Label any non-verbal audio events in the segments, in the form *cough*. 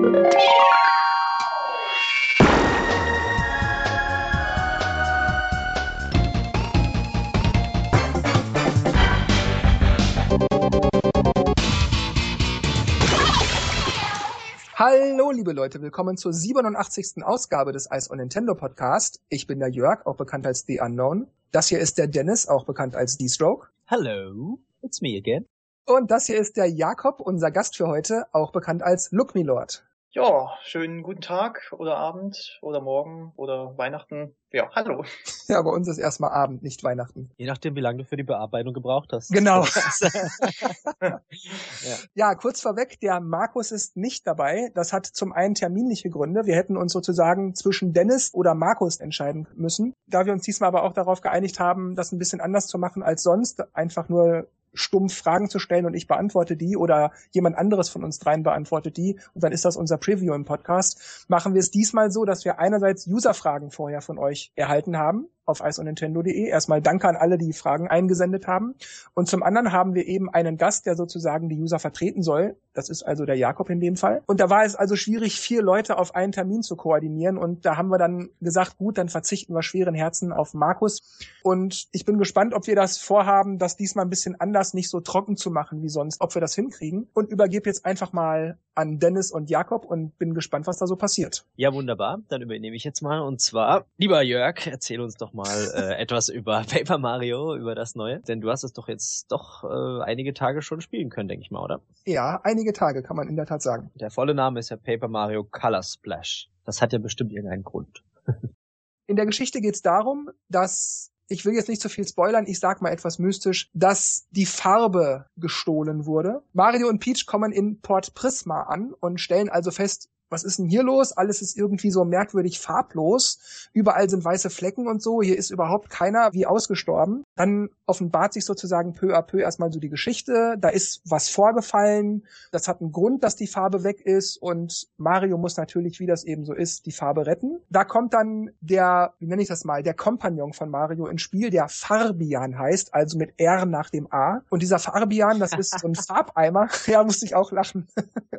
Hallo, liebe Leute, willkommen zur 87. Ausgabe des Ice on Nintendo Podcast. Ich bin der Jörg, auch bekannt als The Unknown. Das hier ist der Dennis, auch bekannt als D-Stroke. Hello, it's me again. Und das hier ist der Jakob, unser Gast für heute, auch bekannt als Look Me Lord. Ja, schönen guten Tag oder Abend oder Morgen oder Weihnachten. Ja, hallo. *laughs* Ja, bei uns ist erstmal Abend, nicht Weihnachten. Je nachdem, wie lange du für die Bearbeitung gebraucht hast. Genau. *laughs* ja. ja, kurz vorweg, der Markus ist nicht dabei. Das hat zum einen terminliche Gründe. Wir hätten uns sozusagen zwischen Dennis oder Markus entscheiden müssen. Da wir uns diesmal aber auch darauf geeinigt haben, das ein bisschen anders zu machen als sonst, einfach nur stumpf Fragen zu stellen und ich beantworte die oder jemand anderes von uns dreien beantwortet die und dann ist das unser Preview im Podcast, machen wir es diesmal so, dass wir einerseits Userfragen vorher von euch erhalten haben auf iceonnintendo.de. Erstmal danke an alle, die Fragen eingesendet haben. Und zum anderen haben wir eben einen Gast, der sozusagen die User vertreten soll. Das ist also der Jakob in dem Fall. Und da war es also schwierig, vier Leute auf einen Termin zu koordinieren. Und da haben wir dann gesagt, gut, dann verzichten wir schweren Herzen auf Markus. Und ich bin gespannt, ob wir das vorhaben, das diesmal ein bisschen anders, nicht so trocken zu machen wie sonst, ob wir das hinkriegen. Und übergebe jetzt einfach mal an Dennis und Jakob und bin gespannt, was da so passiert. Ja, wunderbar. Dann übernehme ich jetzt mal. Und zwar, lieber Jörg, erzähl uns doch mal *laughs* äh, etwas über Paper Mario, über das Neue. Denn du hast es doch jetzt doch äh, einige Tage schon spielen können, denke ich mal, oder? Ja, einige Tage kann man in der Tat sagen. Der volle Name ist ja Paper Mario Color Splash. Das hat ja bestimmt irgendeinen Grund. in der Geschichte geht es darum, dass ich will jetzt nicht zu viel spoilern, ich sag mal etwas mystisch, dass die Farbe gestohlen wurde. Mario und Peach kommen in Port Prisma an und stellen also fest, was ist denn hier los? Alles ist irgendwie so merkwürdig farblos. Überall sind weiße Flecken und so. Hier ist überhaupt keiner wie ausgestorben. Dann offenbart sich sozusagen peu à peu erstmal so die Geschichte. Da ist was vorgefallen. Das hat einen Grund, dass die Farbe weg ist. Und Mario muss natürlich, wie das eben so ist, die Farbe retten. Da kommt dann der, wie nenne ich das mal, der Kompagnon von Mario ins Spiel, der Farbian heißt, also mit R nach dem A. Und dieser Farbian, das ist so ein *laughs* Farbeimer. ja, musste ich auch lachen.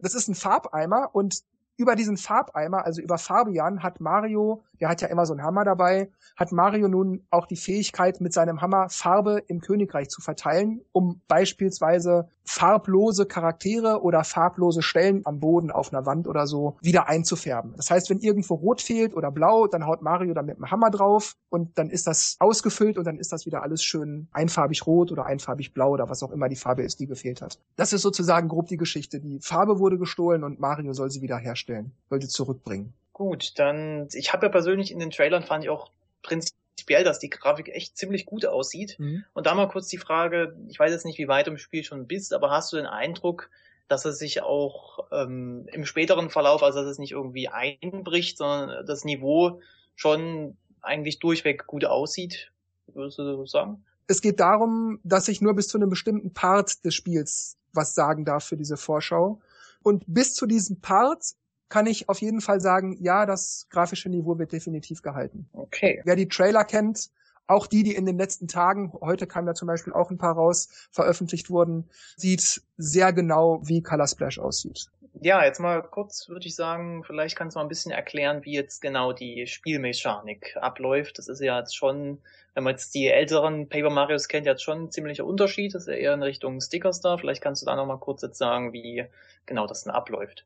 das ist ein Farbeimer und über diesen Farbeimer, also über Fabian, hat Mario, der hat ja immer so einen Hammer dabei, hat Mario nun auch die Fähigkeit, mit seinem Hammer Farbe im Königreich zu verteilen, um beispielsweise farblose Charaktere oder farblose Stellen am Boden auf einer Wand oder so wieder einzufärben. Das heißt, wenn irgendwo rot fehlt oder blau, dann haut Mario dann mit dem Hammer drauf und dann ist das ausgefüllt und dann ist das wieder alles schön einfarbig rot oder einfarbig blau oder was auch immer die Farbe ist, die gefehlt hat. Das ist sozusagen grob die Geschichte. Die Farbe wurde gestohlen und Mario soll sie wieder herstellen, soll sie zurückbringen. Gut, dann ich habe ja persönlich in den Trailern fand ich auch prinzipiell, dass die Grafik echt ziemlich gut aussieht. Mhm. Und da mal kurz die Frage, ich weiß jetzt nicht, wie weit du im Spiel schon bist, aber hast du den Eindruck, dass es sich auch ähm, im späteren Verlauf, also dass es nicht irgendwie einbricht, sondern das Niveau schon eigentlich durchweg gut aussieht, würdest du so sagen? Es geht darum, dass ich nur bis zu einem bestimmten Part des Spiels was sagen darf für diese Vorschau. Und bis zu diesem Part kann ich auf jeden Fall sagen, ja, das grafische Niveau wird definitiv gehalten. Okay. Wer die Trailer kennt, auch die, die in den letzten Tagen, heute kam ja zum Beispiel auch ein paar raus, veröffentlicht wurden, sieht sehr genau, wie Color Splash aussieht. Ja, jetzt mal kurz würde ich sagen, vielleicht kannst du mal ein bisschen erklären, wie jetzt genau die Spielmechanik abläuft. Das ist ja jetzt schon, wenn man jetzt die älteren Paper Marios kennt, jetzt schon ein ziemlicher Unterschied. Das ist ja eher in Richtung Stickers da. Vielleicht kannst du da nochmal kurz jetzt sagen, wie genau das denn abläuft.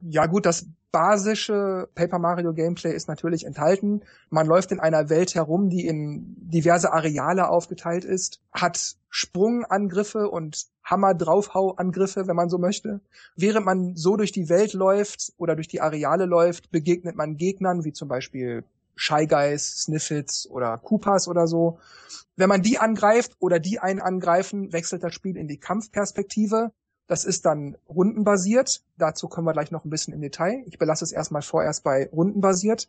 Ja gut, das basische Paper Mario Gameplay ist natürlich enthalten. Man läuft in einer Welt herum, die in diverse Areale aufgeteilt ist, hat Sprungangriffe und Hammer draufhau Angriffe, wenn man so möchte. Während man so durch die Welt läuft oder durch die Areale läuft, begegnet man Gegnern wie zum Beispiel Shy Guys, Sniffits oder Koopas oder so. Wenn man die angreift oder die einen angreifen, wechselt das Spiel in die Kampfperspektive das ist dann rundenbasiert. Dazu kommen wir gleich noch ein bisschen im Detail. Ich belasse es erstmal vorerst bei rundenbasiert.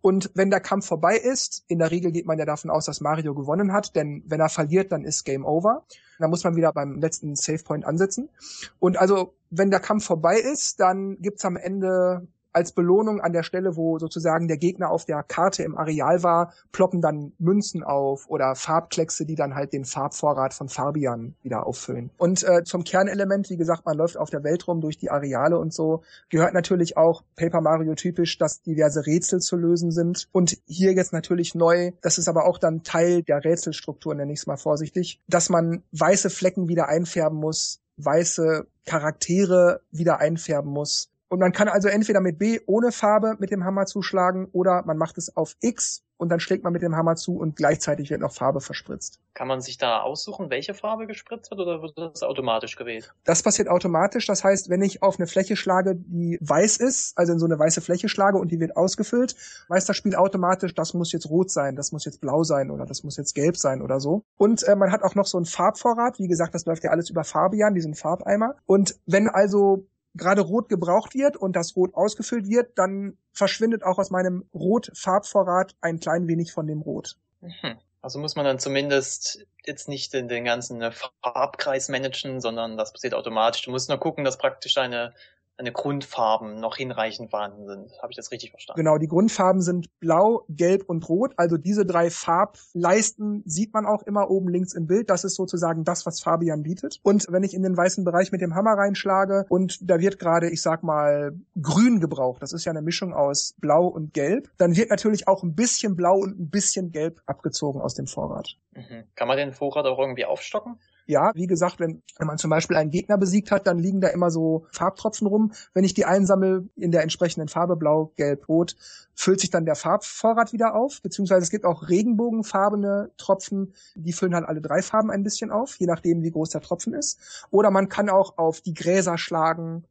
Und wenn der Kampf vorbei ist, in der Regel geht man ja davon aus, dass Mario gewonnen hat, denn wenn er verliert, dann ist Game Over. Dann muss man wieder beim letzten Save Point ansetzen. Und also, wenn der Kampf vorbei ist, dann gibt's am Ende als Belohnung an der Stelle, wo sozusagen der Gegner auf der Karte im Areal war, ploppen dann Münzen auf oder Farbkleckse, die dann halt den Farbvorrat von Fabian wieder auffüllen. Und äh, zum Kernelement, wie gesagt, man läuft auf der Welt rum durch die Areale und so, gehört natürlich auch Paper Mario typisch, dass diverse Rätsel zu lösen sind. Und hier jetzt natürlich neu, das ist aber auch dann Teil der Rätselstruktur, nenne ich es mal vorsichtig, dass man weiße Flecken wieder einfärben muss, weiße Charaktere wieder einfärben muss. Und man kann also entweder mit B ohne Farbe mit dem Hammer zuschlagen oder man macht es auf X und dann schlägt man mit dem Hammer zu und gleichzeitig wird noch Farbe verspritzt. Kann man sich da aussuchen, welche Farbe gespritzt wird oder wird das automatisch gewählt? Das passiert automatisch. Das heißt, wenn ich auf eine Fläche schlage, die weiß ist, also in so eine weiße Fläche schlage und die wird ausgefüllt, weiß das Spiel automatisch, das muss jetzt rot sein, das muss jetzt blau sein oder das muss jetzt gelb sein oder so. Und äh, man hat auch noch so einen Farbvorrat. Wie gesagt, das läuft ja alles über Fabian, diesen Farbeimer. Und wenn also gerade Rot gebraucht wird und das Rot ausgefüllt wird, dann verschwindet auch aus meinem Rot-Farbvorrat ein klein wenig von dem Rot. Mhm. Also muss man dann zumindest jetzt nicht in den ganzen Farbkreis managen, sondern das passiert automatisch. Du musst nur gucken, dass praktisch deine deine Grundfarben noch hinreichend vorhanden sind. Habe ich das richtig verstanden? Genau, die Grundfarben sind blau, gelb und rot. Also diese drei Farbleisten sieht man auch immer oben links im Bild. Das ist sozusagen das, was Fabian bietet. Und wenn ich in den weißen Bereich mit dem Hammer reinschlage und da wird gerade, ich sag mal, grün gebraucht, das ist ja eine Mischung aus blau und gelb, dann wird natürlich auch ein bisschen blau und ein bisschen gelb abgezogen aus dem Vorrat. Mhm. Kann man den Vorrat auch irgendwie aufstocken? Ja, wie gesagt, wenn, wenn man zum Beispiel einen Gegner besiegt hat, dann liegen da immer so Farbtropfen rum. Wenn ich die einsammle in der entsprechenden Farbe, blau, gelb, rot, füllt sich dann der Farbvorrat wieder auf. Beziehungsweise es gibt auch regenbogenfarbene Tropfen, die füllen halt alle drei Farben ein bisschen auf, je nachdem, wie groß der Tropfen ist. Oder man kann auch auf die Gräser schlagen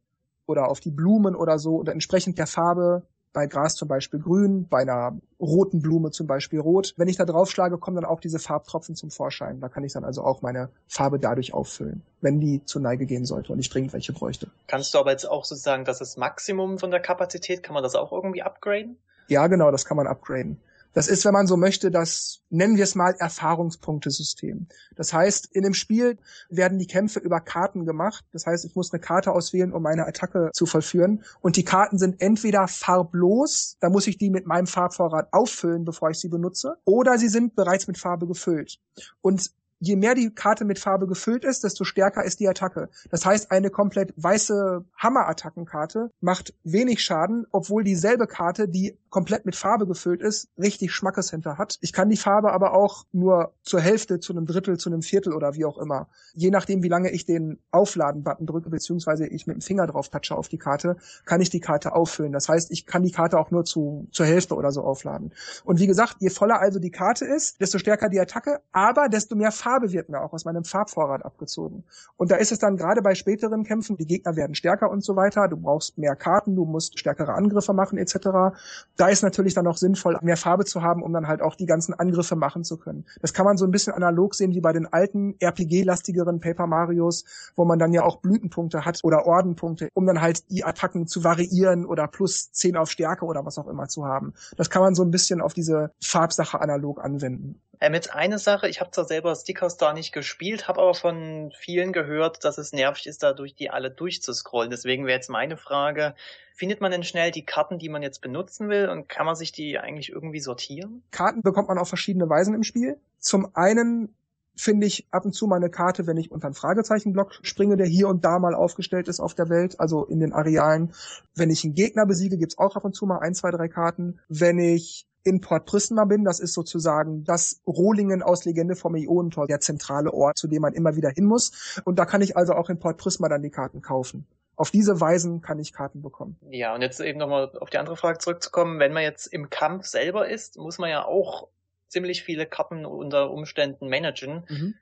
oder auf die Blumen oder so oder entsprechend der Farbe bei Gras zum Beispiel grün, bei einer roten Blume zum Beispiel rot. Wenn ich da draufschlage, kommen dann auch diese Farbtropfen zum Vorschein. Da kann ich dann also auch meine Farbe dadurch auffüllen, wenn die zur Neige gehen sollte und ich dringend welche bräuchte. Kannst du aber jetzt auch sozusagen, das ist Maximum von der Kapazität, kann man das auch irgendwie upgraden? Ja, genau, das kann man upgraden. Das ist, wenn man so möchte, das nennen wir es mal Erfahrungspunktesystem. Das heißt, in dem Spiel werden die Kämpfe über Karten gemacht. Das heißt, ich muss eine Karte auswählen, um meine Attacke zu vollführen. Und die Karten sind entweder farblos, da muss ich die mit meinem Farbvorrat auffüllen, bevor ich sie benutze, oder sie sind bereits mit Farbe gefüllt. Und je mehr die Karte mit Farbe gefüllt ist, desto stärker ist die Attacke. Das heißt, eine komplett weiße Hammer-Attackenkarte macht wenig Schaden, obwohl dieselbe Karte, die komplett mit Farbe gefüllt ist, richtig Schmackes hinter hat. Ich kann die Farbe aber auch nur zur Hälfte, zu einem Drittel, zu einem Viertel oder wie auch immer. Je nachdem, wie lange ich den Aufladen-Button drücke, beziehungsweise ich mit dem Finger drauf touche auf die Karte, kann ich die Karte auffüllen. Das heißt, ich kann die Karte auch nur zu, zur Hälfte oder so aufladen. Und wie gesagt, je voller also die Karte ist, desto stärker die Attacke, aber desto mehr Farbe Farbe wird mir auch aus meinem Farbvorrat abgezogen. Und da ist es dann gerade bei späteren Kämpfen, die Gegner werden stärker und so weiter, du brauchst mehr Karten, du musst stärkere Angriffe machen etc. Da ist natürlich dann auch sinnvoll, mehr Farbe zu haben, um dann halt auch die ganzen Angriffe machen zu können. Das kann man so ein bisschen analog sehen wie bei den alten RPG-lastigeren Paper Marios, wo man dann ja auch Blütenpunkte hat oder Ordenpunkte, um dann halt die Attacken zu variieren oder plus 10 auf Stärke oder was auch immer zu haben. Das kann man so ein bisschen auf diese Farbsache analog anwenden. Ähm, jetzt eine Sache, ich habe zwar selber Stickers da nicht gespielt, habe aber von vielen gehört, dass es nervig ist, dadurch die alle durchzuscrollen. Deswegen wäre jetzt meine Frage, findet man denn schnell die Karten, die man jetzt benutzen will und kann man sich die eigentlich irgendwie sortieren? Karten bekommt man auf verschiedene Weisen im Spiel. Zum einen finde ich ab und zu mal eine Karte, wenn ich unter einen Fragezeichenblock springe, der hier und da mal aufgestellt ist auf der Welt, also in den Arealen. Wenn ich einen Gegner besiege, gibt's auch ab und zu mal ein, zwei, drei Karten. Wenn ich in Port Prisma bin. Das ist sozusagen das Rohlingen aus Legende vom Ionentor, der zentrale Ort, zu dem man immer wieder hin muss. Und da kann ich also auch in Port Prisma dann die Karten kaufen. Auf diese Weisen kann ich Karten bekommen. Ja, und jetzt eben nochmal auf die andere Frage zurückzukommen. Wenn man jetzt im Kampf selber ist, muss man ja auch ziemlich viele Karten unter Umständen managen. Mhm.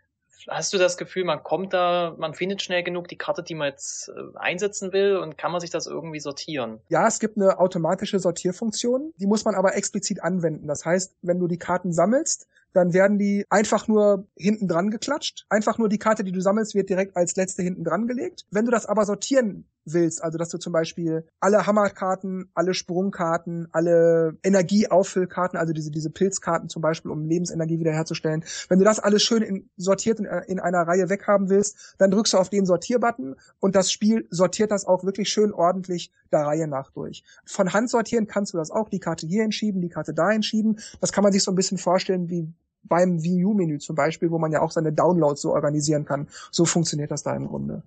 Hast du das Gefühl, man kommt da, man findet schnell genug die Karte, die man jetzt äh, einsetzen will und kann man sich das irgendwie sortieren? Ja, es gibt eine automatische Sortierfunktion, die muss man aber explizit anwenden. Das heißt, wenn du die Karten sammelst, dann werden die einfach nur hinten dran geklatscht. Einfach nur die Karte, die du sammelst, wird direkt als letzte hinten dran gelegt. Wenn du das aber sortieren willst, also dass du zum Beispiel alle Hammerkarten, alle Sprungkarten, alle Energieauffüllkarten, also diese, diese Pilzkarten zum Beispiel, um Lebensenergie wiederherzustellen, wenn du das alles schön in, sortiert in, in einer Reihe weghaben willst, dann drückst du auf den Sortierbutton und das Spiel sortiert das auch wirklich schön ordentlich der Reihe nach durch. Von Hand sortieren kannst du das auch, die Karte hier entschieben, die Karte da entschieben. Das kann man sich so ein bisschen vorstellen wie beim Wii U-Menü zum Beispiel, wo man ja auch seine Downloads so organisieren kann. So funktioniert das da im Grunde.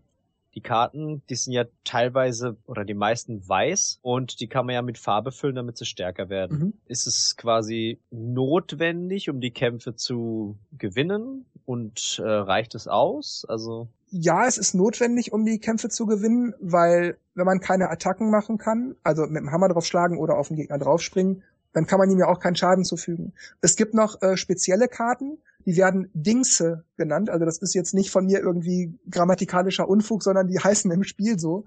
Die Karten, die sind ja teilweise oder die meisten weiß und die kann man ja mit Farbe füllen, damit sie stärker werden. Mhm. Ist es quasi notwendig, um die Kämpfe zu gewinnen und äh, reicht es aus? Also ja, es ist notwendig, um die Kämpfe zu gewinnen, weil wenn man keine Attacken machen kann, also mit dem Hammer draufschlagen oder auf den Gegner draufspringen, dann kann man ihm ja auch keinen Schaden zufügen. Es gibt noch äh, spezielle Karten, die werden Dingse genannt. Also das ist jetzt nicht von mir irgendwie grammatikalischer Unfug, sondern die *laughs* heißen im Spiel so.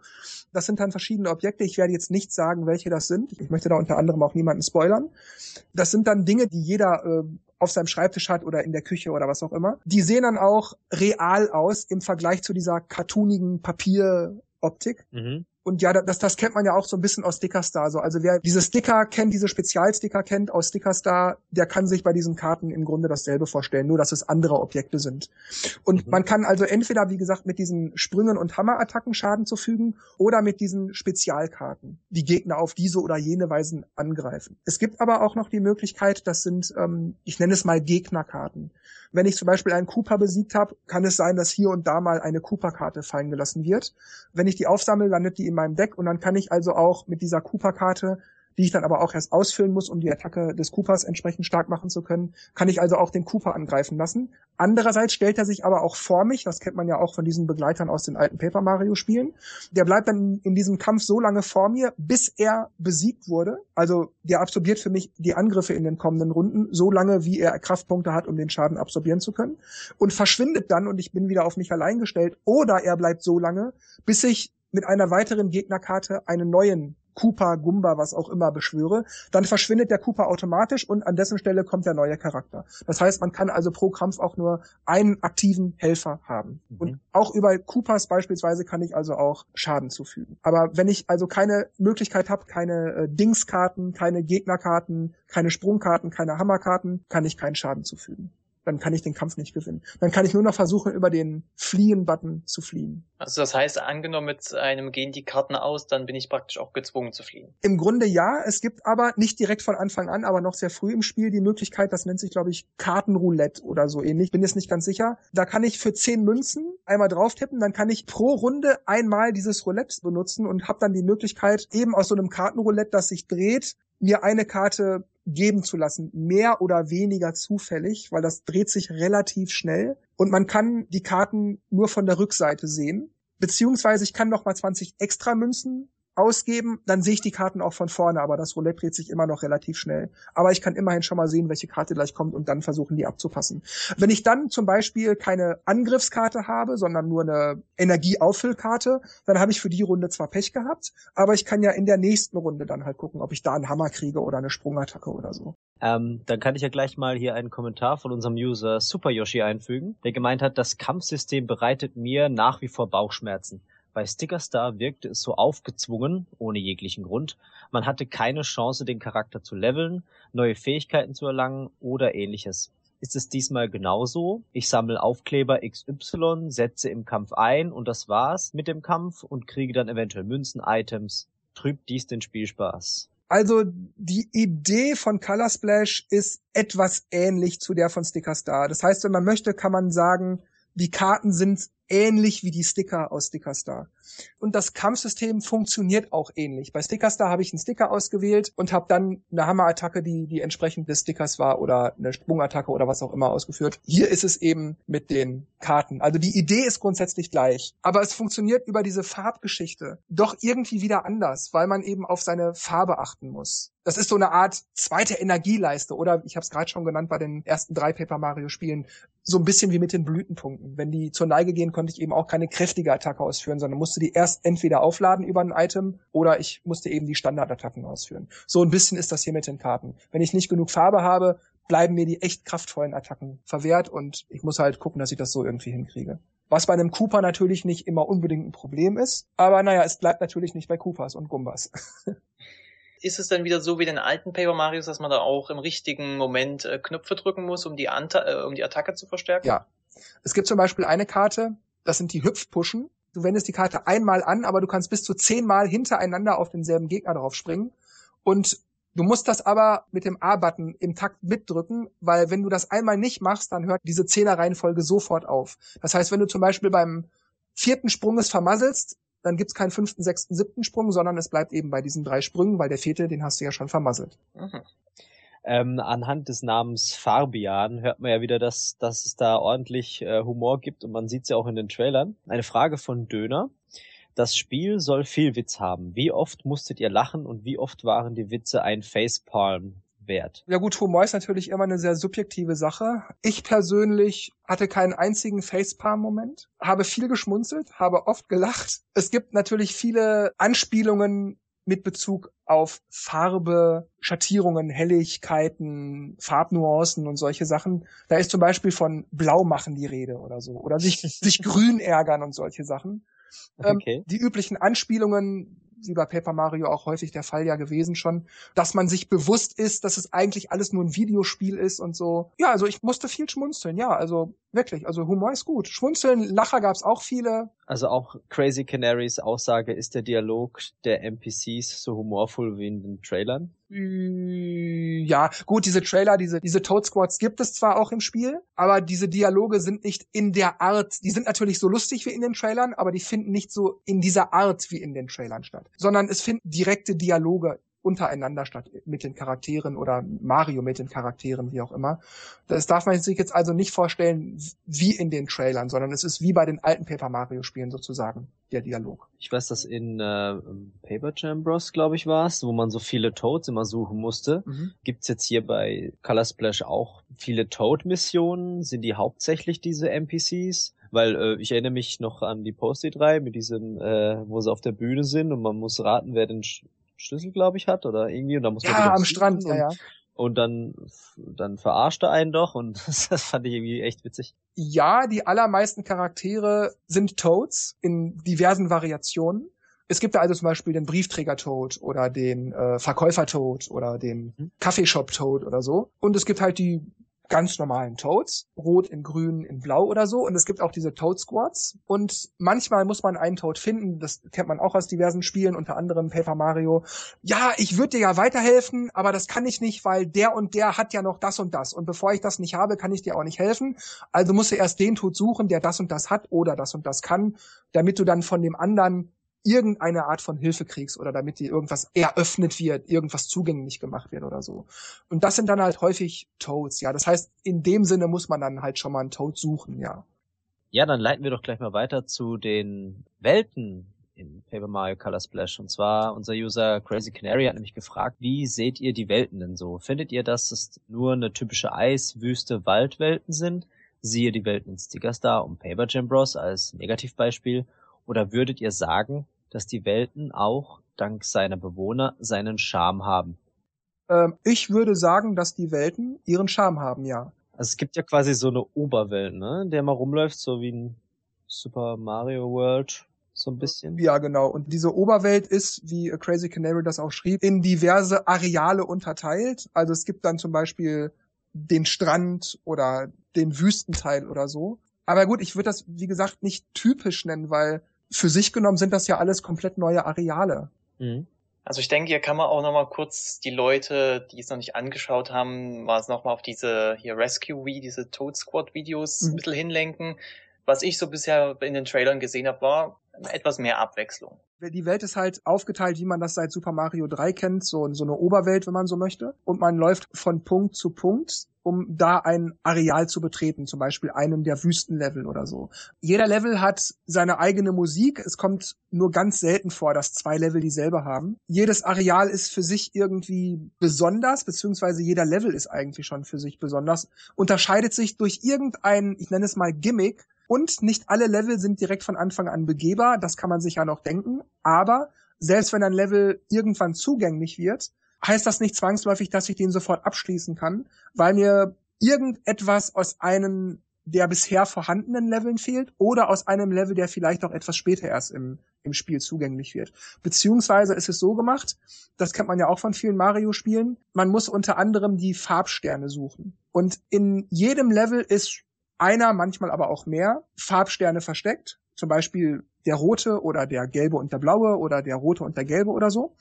Das sind dann verschiedene Objekte. Ich werde jetzt nicht sagen, welche das sind. Ich möchte da unter anderem auch niemanden spoilern. Das sind dann Dinge, die jeder äh, auf seinem Schreibtisch hat oder in der Küche oder was auch immer. Die sehen dann auch real aus im Vergleich zu dieser cartoonigen Papieroptik. Mhm. Und ja, das, das kennt man ja auch so ein bisschen aus Stickerstar. So. Also wer diese Sticker kennt, diese Spezialsticker kennt aus Stickerstar, der kann sich bei diesen Karten im Grunde dasselbe vorstellen, nur dass es andere Objekte sind. Und mhm. man kann also entweder, wie gesagt, mit diesen Sprüngen und Hammerattacken Schaden zufügen oder mit diesen Spezialkarten, die Gegner auf diese oder jene Weisen angreifen. Es gibt aber auch noch die Möglichkeit, das sind, ähm, ich nenne es mal Gegnerkarten. Wenn ich zum Beispiel einen Cooper besiegt habe, kann es sein, dass hier und da mal eine Cooper-Karte fallen gelassen wird. Wenn ich die aufsammle, landet die in meinem Deck und dann kann ich also auch mit dieser Cooper-Karte die ich dann aber auch erst ausfüllen muss, um die Attacke des Coopers entsprechend stark machen zu können, kann ich also auch den Cooper angreifen lassen. Andererseits stellt er sich aber auch vor mich, das kennt man ja auch von diesen Begleitern aus den alten Paper Mario Spielen. Der bleibt dann in diesem Kampf so lange vor mir, bis er besiegt wurde. Also der absorbiert für mich die Angriffe in den kommenden Runden, so lange wie er Kraftpunkte hat, um den Schaden absorbieren zu können. Und verschwindet dann und ich bin wieder auf mich allein gestellt. Oder er bleibt so lange, bis ich mit einer weiteren Gegnerkarte einen neuen Cooper, Gumba, was auch immer beschwöre, dann verschwindet der Cooper automatisch und an dessen Stelle kommt der neue Charakter. Das heißt, man kann also pro Kampf auch nur einen aktiven Helfer haben. Mhm. Und auch über Coopers beispielsweise kann ich also auch Schaden zufügen. Aber wenn ich also keine Möglichkeit habe, keine äh, Dingskarten, keine Gegnerkarten, keine Sprungkarten, keine Hammerkarten, kann ich keinen Schaden zufügen dann kann ich den Kampf nicht gewinnen. Dann kann ich nur noch versuchen, über den Fliehen-Button zu fliehen. Also das heißt, angenommen mit einem gehen die Karten aus, dann bin ich praktisch auch gezwungen zu fliehen. Im Grunde ja. Es gibt aber nicht direkt von Anfang an, aber noch sehr früh im Spiel die Möglichkeit, das nennt sich, glaube ich, Kartenroulette oder so ähnlich. Bin jetzt nicht ganz sicher. Da kann ich für zehn Münzen einmal drauf tippen, dann kann ich pro Runde einmal dieses Roulette benutzen und habe dann die Möglichkeit, eben aus so einem Kartenroulette, das sich dreht, mir eine Karte geben zu lassen, mehr oder weniger zufällig, weil das dreht sich relativ schnell und man kann die Karten nur von der Rückseite sehen. Beziehungsweise ich kann noch mal 20 extra Münzen ausgeben, dann sehe ich die Karten auch von vorne, aber das Roulette dreht sich immer noch relativ schnell. Aber ich kann immerhin schon mal sehen, welche Karte gleich kommt und dann versuchen, die abzupassen. Wenn ich dann zum Beispiel keine Angriffskarte habe, sondern nur eine Energieauffüllkarte, dann habe ich für die Runde zwar Pech gehabt, aber ich kann ja in der nächsten Runde dann halt gucken, ob ich da einen Hammer kriege oder eine Sprungattacke oder so. Ähm, dann kann ich ja gleich mal hier einen Kommentar von unserem User Super Yoshi einfügen, der gemeint hat, das Kampfsystem bereitet mir nach wie vor Bauchschmerzen. Bei Stickerstar wirkte es so aufgezwungen, ohne jeglichen Grund. Man hatte keine Chance, den Charakter zu leveln, neue Fähigkeiten zu erlangen oder ähnliches. Ist es diesmal genauso? Ich sammle Aufkleber XY, setze im Kampf ein und das war's mit dem Kampf und kriege dann eventuell Münzen, Items. Trübt dies den Spielspaß? Also die Idee von Color Splash ist etwas ähnlich zu der von Sticker Star. Das heißt, wenn man möchte, kann man sagen, die Karten sind ähnlich wie die Sticker aus Stickerstar. Und das Kampfsystem funktioniert auch ähnlich. Bei Stickerstar habe ich einen Sticker ausgewählt und habe dann eine Hammerattacke, die die entsprechend des Stickers war oder eine Sprungattacke oder was auch immer ausgeführt. Hier ist es eben mit den Karten. Also die Idee ist grundsätzlich gleich, aber es funktioniert über diese Farbgeschichte doch irgendwie wieder anders, weil man eben auf seine Farbe achten muss. Das ist so eine Art zweite Energieleiste oder ich habe es gerade schon genannt bei den ersten drei Paper Mario Spielen, so ein bisschen wie mit den Blütenpunkten. Wenn die zur Neige gehen, konnte ich eben auch keine kräftige Attacke ausführen, sondern musste die erst entweder aufladen über ein Item oder ich musste eben die Standardattacken ausführen. So ein bisschen ist das hier mit den Karten. Wenn ich nicht genug Farbe habe, bleiben mir die echt kraftvollen Attacken verwehrt und ich muss halt gucken, dass ich das so irgendwie hinkriege. Was bei einem Cooper natürlich nicht immer unbedingt ein Problem ist. Aber naja, es bleibt natürlich nicht bei Coopers und Gumbas. *laughs* ist es dann wieder so wie den alten Paper Marios, dass man da auch im richtigen Moment äh, Knöpfe drücken muss, um die, Anta äh, um die Attacke zu verstärken? Ja. Es gibt zum Beispiel eine Karte, das sind die Hüpfpuschen. Du wendest die Karte einmal an, aber du kannst bis zu zehnmal hintereinander auf denselben Gegner drauf springen. Und du musst das aber mit dem A-Button im Takt mitdrücken, weil wenn du das einmal nicht machst, dann hört diese Zehner-Reihenfolge sofort auf. Das heißt, wenn du zum Beispiel beim vierten Sprung es vermasselst, dann gibt's keinen fünften, sechsten, siebten Sprung, sondern es bleibt eben bei diesen drei Sprüngen, weil der vierte, den hast du ja schon vermasselt. Mhm. Ähm, anhand des Namens Fabian hört man ja wieder, dass, dass es da ordentlich äh, Humor gibt und man sieht's ja auch in den Trailern. Eine Frage von Döner. Das Spiel soll viel Witz haben. Wie oft musstet ihr lachen und wie oft waren die Witze ein Facepalm wert? Ja gut, Humor ist natürlich immer eine sehr subjektive Sache. Ich persönlich hatte keinen einzigen Facepalm-Moment, habe viel geschmunzelt, habe oft gelacht. Es gibt natürlich viele Anspielungen mit Bezug auf Farbe, Schattierungen, Helligkeiten, Farbnuancen und solche Sachen. Da ist zum Beispiel von Blau machen die Rede oder so. Oder sich, *laughs* sich grün ärgern und solche Sachen. Ähm, okay. die üblichen Anspielungen, wie bei Paper Mario auch häufig der Fall ja gewesen schon, dass man sich bewusst ist, dass es eigentlich alles nur ein Videospiel ist und so. Ja, also ich musste viel schmunzeln, ja, also wirklich, also Humor ist gut. Schmunzeln, Lacher gab's auch viele. Also auch Crazy Canaries Aussage, ist der Dialog der NPCs so humorvoll wie in den Trailern? Ja, gut, diese Trailer, diese, diese Toad Squads gibt es zwar auch im Spiel, aber diese Dialoge sind nicht in der Art, die sind natürlich so lustig wie in den Trailern, aber die finden nicht so in dieser Art wie in den Trailern statt, sondern es finden direkte Dialoge untereinander statt mit den Charakteren oder Mario mit den Charakteren, wie auch immer. Das darf man sich jetzt also nicht vorstellen wie in den Trailern, sondern es ist wie bei den alten Paper Mario Spielen sozusagen der Dialog. Ich weiß, dass in äh, Paper Jam Bros, glaube ich, war es, wo man so viele Toads immer suchen musste. Mhm. Gibt's jetzt hier bei Color Splash auch viele Toad-Missionen? Sind die hauptsächlich diese NPCs? Weil äh, ich erinnere mich noch an die Post-it 3 mit diesem, äh, wo sie auf der Bühne sind und man muss raten, wer den Schlüssel, glaube ich, hat oder irgendwie und da muss man ja am Strand, ja, ja. Und dann, dann verarscht er einen doch und *laughs* das fand ich irgendwie echt witzig. Ja, die allermeisten Charaktere sind Toads in diversen Variationen. Es gibt da also zum Beispiel den Briefträger-Toad oder den äh, Verkäufer-Toad oder den mhm. Kaffeeshop-Toad oder so. Und es gibt halt die ganz normalen Toads, rot in grün in blau oder so. Und es gibt auch diese Toad Squads. Und manchmal muss man einen Toad finden, das kennt man auch aus diversen Spielen, unter anderem Paper Mario. Ja, ich würde dir ja weiterhelfen, aber das kann ich nicht, weil der und der hat ja noch das und das. Und bevor ich das nicht habe, kann ich dir auch nicht helfen. Also musst du erst den Tod suchen, der das und das hat oder das und das kann, damit du dann von dem anderen irgendeine Art von Hilfe kriegst oder damit dir irgendwas eröffnet wird, irgendwas zugänglich gemacht wird oder so. Und das sind dann halt häufig Toads, ja. Das heißt, in dem Sinne muss man dann halt schon mal einen Toad suchen, ja. Ja, dann leiten wir doch gleich mal weiter zu den Welten in Paper Mario Color Splash. Und zwar unser User Crazy Canary hat nämlich gefragt, wie seht ihr die Welten denn so? Findet ihr, dass es nur eine typische Eis-, Wüste-, Waldwelten sind? Siehe die Welten in Sticker Star und Paper Jam Bros. als Negativbeispiel. Oder würdet ihr sagen, dass die Welten auch dank seiner Bewohner seinen Charme haben? Ähm, ich würde sagen, dass die Welten ihren Charme haben, ja. Also es gibt ja quasi so eine Oberwelt, ne, in der man rumläuft, so wie ein Super Mario World, so ein bisschen. Ja, genau. Und diese Oberwelt ist, wie Crazy Canary das auch schrieb, in diverse Areale unterteilt. Also es gibt dann zum Beispiel den Strand oder den Wüstenteil oder so. Aber gut, ich würde das, wie gesagt, nicht typisch nennen, weil für sich genommen sind das ja alles komplett neue Areale. Mhm. Also ich denke, hier kann man auch nochmal kurz die Leute, die es noch nicht angeschaut haben, mal nochmal auf diese hier Rescue V, diese Toad Squad Videos mhm. ein bisschen hinlenken. Was ich so bisher in den Trailern gesehen habe, war etwas mehr Abwechslung. Die Welt ist halt aufgeteilt, wie man das seit Super Mario 3 kennt, so, so eine Oberwelt, wenn man so möchte. Und man läuft von Punkt zu Punkt, um da ein Areal zu betreten, zum Beispiel einen der Wüstenlevel oder so. Jeder Level hat seine eigene Musik. Es kommt nur ganz selten vor, dass zwei Level dieselbe haben. Jedes Areal ist für sich irgendwie besonders, beziehungsweise jeder Level ist eigentlich schon für sich besonders, unterscheidet sich durch irgendein, ich nenne es mal Gimmick, und nicht alle Level sind direkt von Anfang an begehbar, das kann man sich ja noch denken. Aber selbst wenn ein Level irgendwann zugänglich wird, heißt das nicht zwangsläufig, dass ich den sofort abschließen kann, weil mir irgendetwas aus einem der bisher vorhandenen Leveln fehlt oder aus einem Level, der vielleicht auch etwas später erst im, im Spiel zugänglich wird. Beziehungsweise ist es so gemacht, das kennt man ja auch von vielen Mario-Spielen, man muss unter anderem die Farbsterne suchen. Und in jedem Level ist einer, manchmal aber auch mehr, Farbsterne versteckt. Zum Beispiel der rote oder der gelbe und der blaue oder der rote und der gelbe oder so.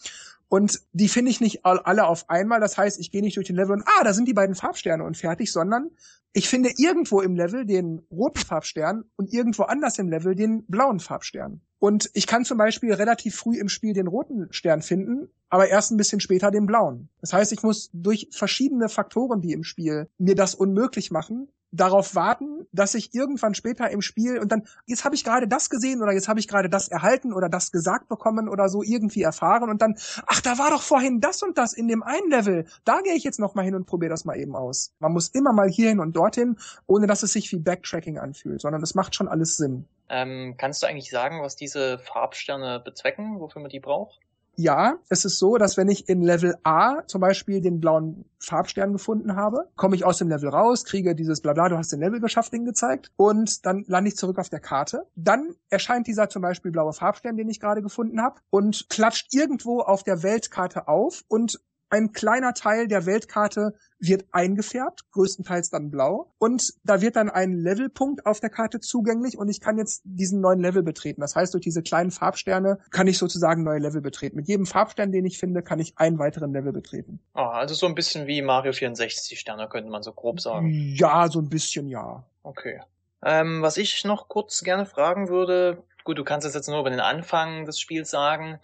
Und die finde ich nicht alle auf einmal. Das heißt, ich gehe nicht durch den Level und ah, da sind die beiden Farbsterne und fertig, sondern ich finde irgendwo im Level den roten Farbstern und irgendwo anders im Level den blauen Farbstern. Und ich kann zum Beispiel relativ früh im Spiel den roten Stern finden, aber erst ein bisschen später den blauen. Das heißt, ich muss durch verschiedene Faktoren, die im Spiel mir das unmöglich machen, darauf warten, dass ich irgendwann später im Spiel und dann, jetzt habe ich gerade das gesehen oder jetzt habe ich gerade das erhalten oder das gesagt bekommen oder so irgendwie erfahren und dann, ach, da war doch vorhin das und das in dem einen Level. Da gehe ich jetzt noch mal hin und probiere das mal eben aus. Man muss immer mal hierhin und dorthin, ohne dass es sich wie Backtracking anfühlt, sondern es macht schon alles Sinn. Ähm, kannst du eigentlich sagen, was diese Farbsterne bezwecken, wofür man die braucht? Ja, es ist so, dass wenn ich in Level A zum Beispiel den blauen Farbstern gefunden habe, komme ich aus dem Level raus, kriege dieses Blabla, du hast den Level geschafft, Ding gezeigt und dann lande ich zurück auf der Karte. Dann erscheint dieser zum Beispiel blaue Farbstern, den ich gerade gefunden habe und klatscht irgendwo auf der Weltkarte auf und ein kleiner Teil der Weltkarte wird eingefärbt, größtenteils dann blau. Und da wird dann ein Levelpunkt auf der Karte zugänglich und ich kann jetzt diesen neuen Level betreten. Das heißt, durch diese kleinen Farbsterne kann ich sozusagen neue Level betreten. Mit jedem Farbstern, den ich finde, kann ich einen weiteren Level betreten. Ah, also so ein bisschen wie Mario 64 Sterne, könnte man so grob sagen. Ja, so ein bisschen ja. Okay. Ähm, was ich noch kurz gerne fragen würde, gut, du kannst es jetzt nur über den Anfang des Spiels sagen,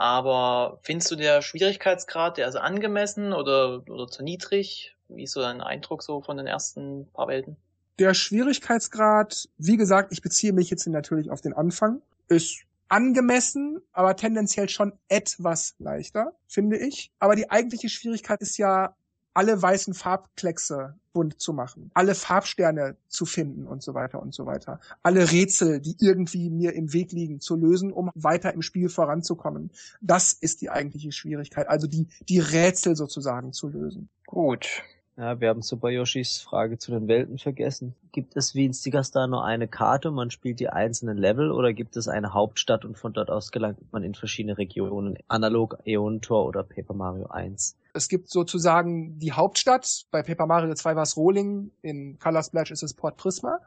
aber findest du der Schwierigkeitsgrad, der ist angemessen oder, oder zu niedrig? Wie ist so dein Eindruck so von den ersten paar Welten? Der Schwierigkeitsgrad, wie gesagt, ich beziehe mich jetzt natürlich auf den Anfang, ist angemessen, aber tendenziell schon etwas leichter, finde ich. Aber die eigentliche Schwierigkeit ist ja alle weißen Farbkleckse bunt zu machen, alle Farbsterne zu finden und so weiter und so weiter, alle Rätsel, die irgendwie mir im Weg liegen, zu lösen, um weiter im Spiel voranzukommen. Das ist die eigentliche Schwierigkeit, also die, die Rätsel sozusagen zu lösen. Gut. Ja, wir haben Super Yoshis Frage zu den Welten vergessen. Gibt es wie in Stigastar nur eine Karte, man spielt die einzelnen Level oder gibt es eine Hauptstadt und von dort aus gelangt man in verschiedene Regionen, analog Aeon Tor oder Paper Mario 1? Es gibt sozusagen die Hauptstadt. Bei Paper Mario 2 war es Rohling, in Color Splash ist es Port Prisma.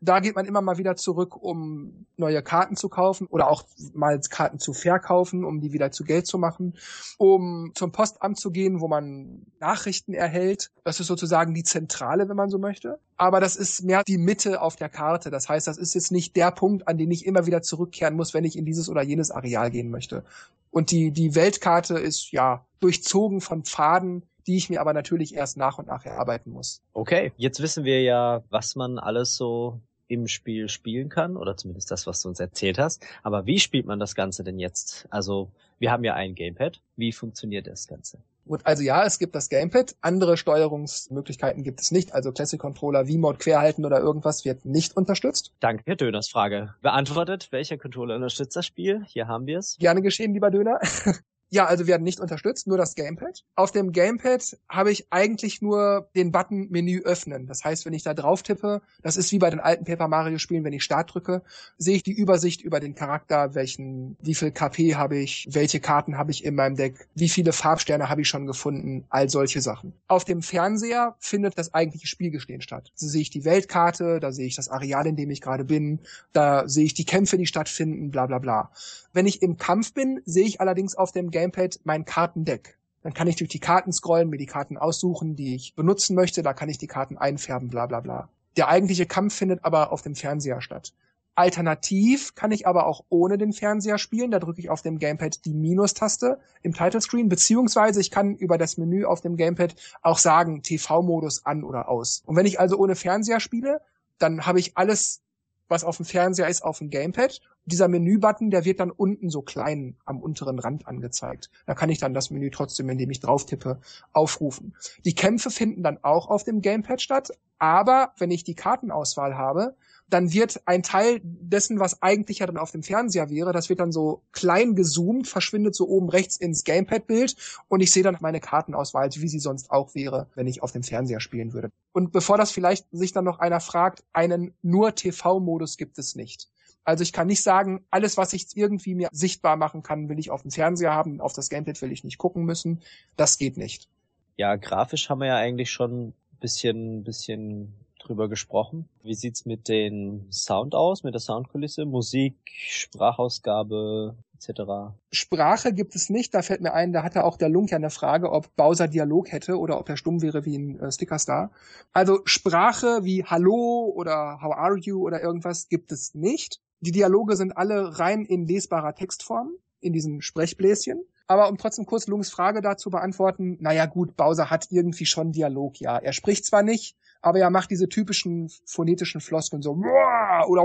Da geht man immer mal wieder zurück, um neue Karten zu kaufen oder auch mal Karten zu verkaufen, um die wieder zu Geld zu machen, um zum Postamt zu gehen, wo man Nachrichten erhält. Das ist sozusagen die Zentrale, wenn man so möchte. Aber das ist mehr die Mitte auf der Karte. Das heißt, das ist jetzt nicht der Punkt, an den ich immer wieder zurückkehren muss, wenn ich in dieses oder jenes Areal gehen möchte. Und die, die Weltkarte ist ja durchzogen von Pfaden, die ich mir aber natürlich erst nach und nach erarbeiten muss. Okay, jetzt wissen wir ja, was man alles so im Spiel spielen kann, oder zumindest das, was du uns erzählt hast. Aber wie spielt man das Ganze denn jetzt? Also, wir haben ja ein Gamepad. Wie funktioniert das Ganze? Gut, also ja, es gibt das Gamepad. Andere Steuerungsmöglichkeiten gibt es nicht. Also Classic Controller, V-Mode querhalten oder irgendwas wird nicht unterstützt. Danke, Herr Döners Frage. Beantwortet, welcher Controller unterstützt das Spiel? Hier haben wir es. Gerne geschehen, lieber Döner. *laughs* Ja, also werden nicht unterstützt, nur das Gamepad. Auf dem Gamepad habe ich eigentlich nur den Button Menü öffnen. Das heißt, wenn ich da drauf tippe, das ist wie bei den alten Paper Mario Spielen, wenn ich Start drücke, sehe ich die Übersicht über den Charakter, welchen, wie viel KP habe ich, welche Karten habe ich in meinem Deck, wie viele Farbsterne habe ich schon gefunden, all solche Sachen. Auf dem Fernseher findet das eigentliche Spielgestehen statt. Da sehe ich die Weltkarte, da sehe ich das Areal, in dem ich gerade bin, da sehe ich die Kämpfe, die stattfinden, bla bla bla. Wenn ich im Kampf bin, sehe ich allerdings auf dem Gamepad mein Kartendeck. Dann kann ich durch die Karten scrollen, mir die Karten aussuchen, die ich benutzen möchte. Da kann ich die Karten einfärben, bla bla bla. Der eigentliche Kampf findet aber auf dem Fernseher statt. Alternativ kann ich aber auch ohne den Fernseher spielen. Da drücke ich auf dem Gamepad die Minus-Taste im Title beziehungsweise ich kann über das Menü auf dem Gamepad auch sagen TV-Modus an oder aus. Und wenn ich also ohne Fernseher spiele, dann habe ich alles was auf dem Fernseher ist, auf dem Gamepad. Dieser Menübutton, der wird dann unten so klein am unteren Rand angezeigt. Da kann ich dann das Menü trotzdem, indem ich drauf tippe, aufrufen. Die Kämpfe finden dann auch auf dem Gamepad statt, aber wenn ich die Kartenauswahl habe, dann wird ein Teil dessen, was eigentlich ja dann auf dem Fernseher wäre, das wird dann so klein gezoomt, verschwindet so oben rechts ins Gamepad-Bild und ich sehe dann meine Kartenauswahl, wie sie sonst auch wäre, wenn ich auf dem Fernseher spielen würde. Und bevor das vielleicht sich dann noch einer fragt, einen nur TV-Modus gibt es nicht. Also ich kann nicht sagen, alles, was ich irgendwie mir sichtbar machen kann, will ich auf dem Fernseher haben, auf das Gamepad will ich nicht gucken müssen. Das geht nicht. Ja, grafisch haben wir ja eigentlich schon bisschen, bisschen drüber gesprochen. Wie sieht's mit den Sound aus, mit der Soundkulisse, Musik, Sprachausgabe etc.? Sprache gibt es nicht. Da fällt mir ein, da hatte auch der Lunk ja eine Frage, ob Bowser Dialog hätte oder ob er stumm wäre wie ein äh, Stickerstar. Also Sprache wie Hallo oder How are you oder irgendwas gibt es nicht. Die Dialoge sind alle rein in lesbarer Textform, in diesen Sprechbläschen. Aber um trotzdem kurz Lungs Frage dazu beantworten, naja gut, Bowser hat irgendwie schon Dialog, ja. Er spricht zwar nicht, aber er macht diese typischen phonetischen Floskeln so oder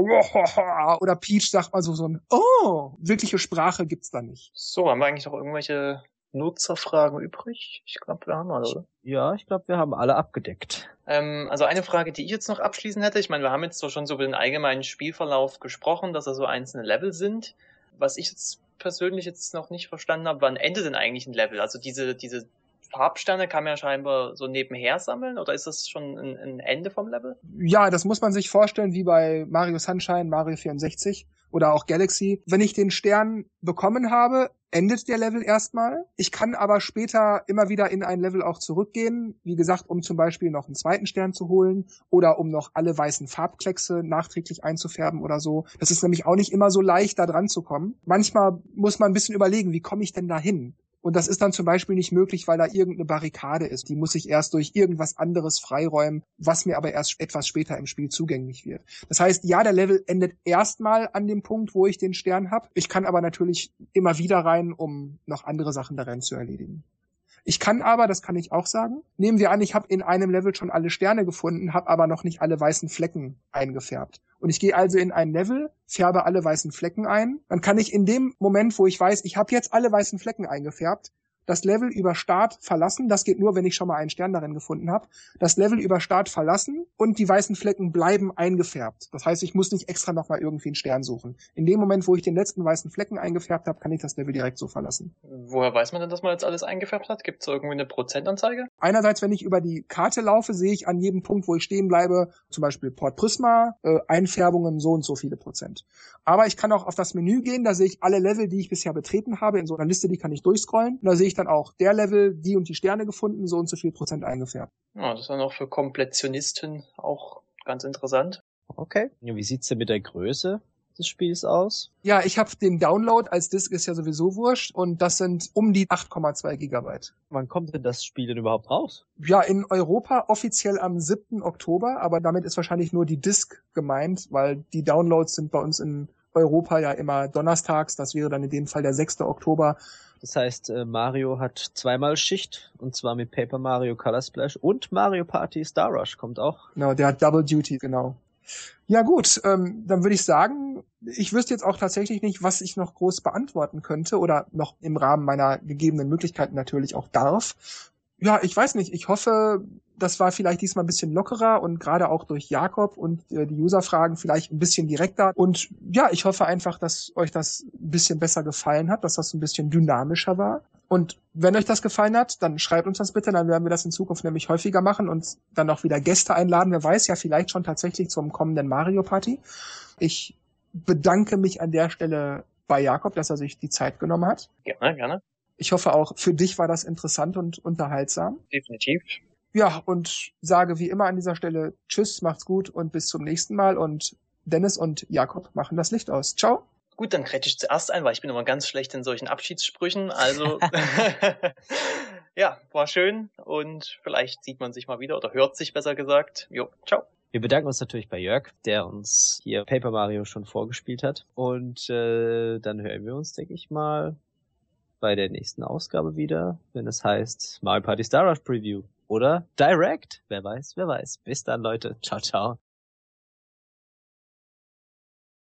oder Peach sagt mal so so ein Oh, wirkliche Sprache gibt's da nicht. So, haben wir eigentlich noch irgendwelche Nutzerfragen übrig? Ich glaube, wir haben alle, oder? Ja, ich glaube, wir haben alle abgedeckt. Ähm, also eine Frage, die ich jetzt noch abschließend hätte, ich meine, wir haben jetzt so schon so über den allgemeinen Spielverlauf gesprochen, dass da so einzelne Level sind. Was ich jetzt persönlich jetzt noch nicht verstanden habe, wann endet denn eigentlich ein Level? Also diese, diese Farbsterne kann man ja scheinbar so nebenher sammeln oder ist das schon ein, ein, Ende vom Level? Ja, das muss man sich vorstellen wie bei Mario Sunshine, Mario 64 oder auch Galaxy. Wenn ich den Stern bekommen habe, endet der Level erstmal. Ich kann aber später immer wieder in ein Level auch zurückgehen, wie gesagt, um zum Beispiel noch einen zweiten Stern zu holen oder um noch alle weißen Farbkleckse nachträglich einzufärben oder so. Das ist nämlich auch nicht immer so leicht, da dran zu kommen. Manchmal muss man ein bisschen überlegen, wie komme ich denn da hin? Und das ist dann zum Beispiel nicht möglich, weil da irgendeine Barrikade ist. Die muss ich erst durch irgendwas anderes freiräumen, was mir aber erst etwas später im Spiel zugänglich wird. Das heißt, ja, der Level endet erstmal an dem Punkt, wo ich den Stern habe. Ich kann aber natürlich immer wieder rein, um noch andere Sachen darin zu erledigen. Ich kann aber, das kann ich auch sagen, nehmen wir an, ich habe in einem Level schon alle Sterne gefunden, habe aber noch nicht alle weißen Flecken eingefärbt. Und ich gehe also in ein Level, färbe alle weißen Flecken ein. Dann kann ich in dem Moment, wo ich weiß, ich habe jetzt alle weißen Flecken eingefärbt, das Level über Start verlassen. Das geht nur, wenn ich schon mal einen Stern darin gefunden habe. Das Level über Start verlassen und die weißen Flecken bleiben eingefärbt. Das heißt, ich muss nicht extra nochmal irgendwie einen Stern suchen. In dem Moment, wo ich den letzten weißen Flecken eingefärbt habe, kann ich das Level direkt so verlassen. Woher weiß man denn, dass man jetzt alles eingefärbt hat? Gibt es irgendwie eine Prozentanzeige? Einerseits, wenn ich über die Karte laufe, sehe ich an jedem Punkt, wo ich stehen bleibe, zum Beispiel Port Prisma, äh, Einfärbungen so und so viele Prozent. Aber ich kann auch auf das Menü gehen, da sehe ich alle Level, die ich bisher betreten habe, in so einer Liste, die kann ich durchscrollen. Und da sehe ich dann auch der Level, die und die Sterne gefunden, so und so viel Prozent eingefärbt. Ja, das ist dann auch für Komplettionisten auch ganz interessant. Okay. Ja, wie sieht's denn mit der Größe des Spiels aus? Ja, ich habe den Download als Disk ist ja sowieso wurscht und das sind um die 8,2 Gigabyte. Wann kommt denn das Spiel denn überhaupt raus? Ja, in Europa offiziell am 7. Oktober, aber damit ist wahrscheinlich nur die Disk gemeint, weil die Downloads sind bei uns in Europa ja immer donnerstags. Das wäre dann in dem Fall der 6. Oktober. Das heißt, äh, Mario hat zweimal Schicht und zwar mit Paper Mario Color Splash und Mario Party Star Rush kommt auch. Genau, der hat Double Duty, genau. Ja gut, ähm, dann würde ich sagen, ich wüsste jetzt auch tatsächlich nicht, was ich noch groß beantworten könnte oder noch im Rahmen meiner gegebenen Möglichkeiten natürlich auch darf. Ja, ich weiß nicht. Ich hoffe, das war vielleicht diesmal ein bisschen lockerer und gerade auch durch Jakob und äh, die Userfragen vielleicht ein bisschen direkter. Und ja, ich hoffe einfach, dass euch das ein bisschen besser gefallen hat, dass das ein bisschen dynamischer war. Und wenn euch das gefallen hat, dann schreibt uns das bitte, dann werden wir das in Zukunft nämlich häufiger machen und dann auch wieder Gäste einladen. Wer weiß, ja vielleicht schon tatsächlich zum kommenden Mario Party. Ich bedanke mich an der Stelle bei Jakob, dass er sich die Zeit genommen hat. Gerne, gerne. Ich hoffe auch für dich war das interessant und unterhaltsam. Definitiv. Ja, und sage wie immer an dieser Stelle Tschüss, macht's gut und bis zum nächsten Mal. Und Dennis und Jakob machen das Licht aus. Ciao. Gut, dann kretsch ich zuerst ein, weil ich bin immer ganz schlecht in solchen Abschiedssprüchen. Also *laughs* *laughs* ja, war schön und vielleicht sieht man sich mal wieder oder hört sich besser gesagt. Jo, ciao. Wir bedanken uns natürlich bei Jörg, der uns hier Paper Mario schon vorgespielt hat. Und äh, dann hören wir uns, denke ich mal, bei der nächsten Ausgabe wieder, wenn es heißt Mario Party Star Rush Preview oder Direct. Wer weiß, wer weiß. Bis dann, Leute. Ciao, ciao.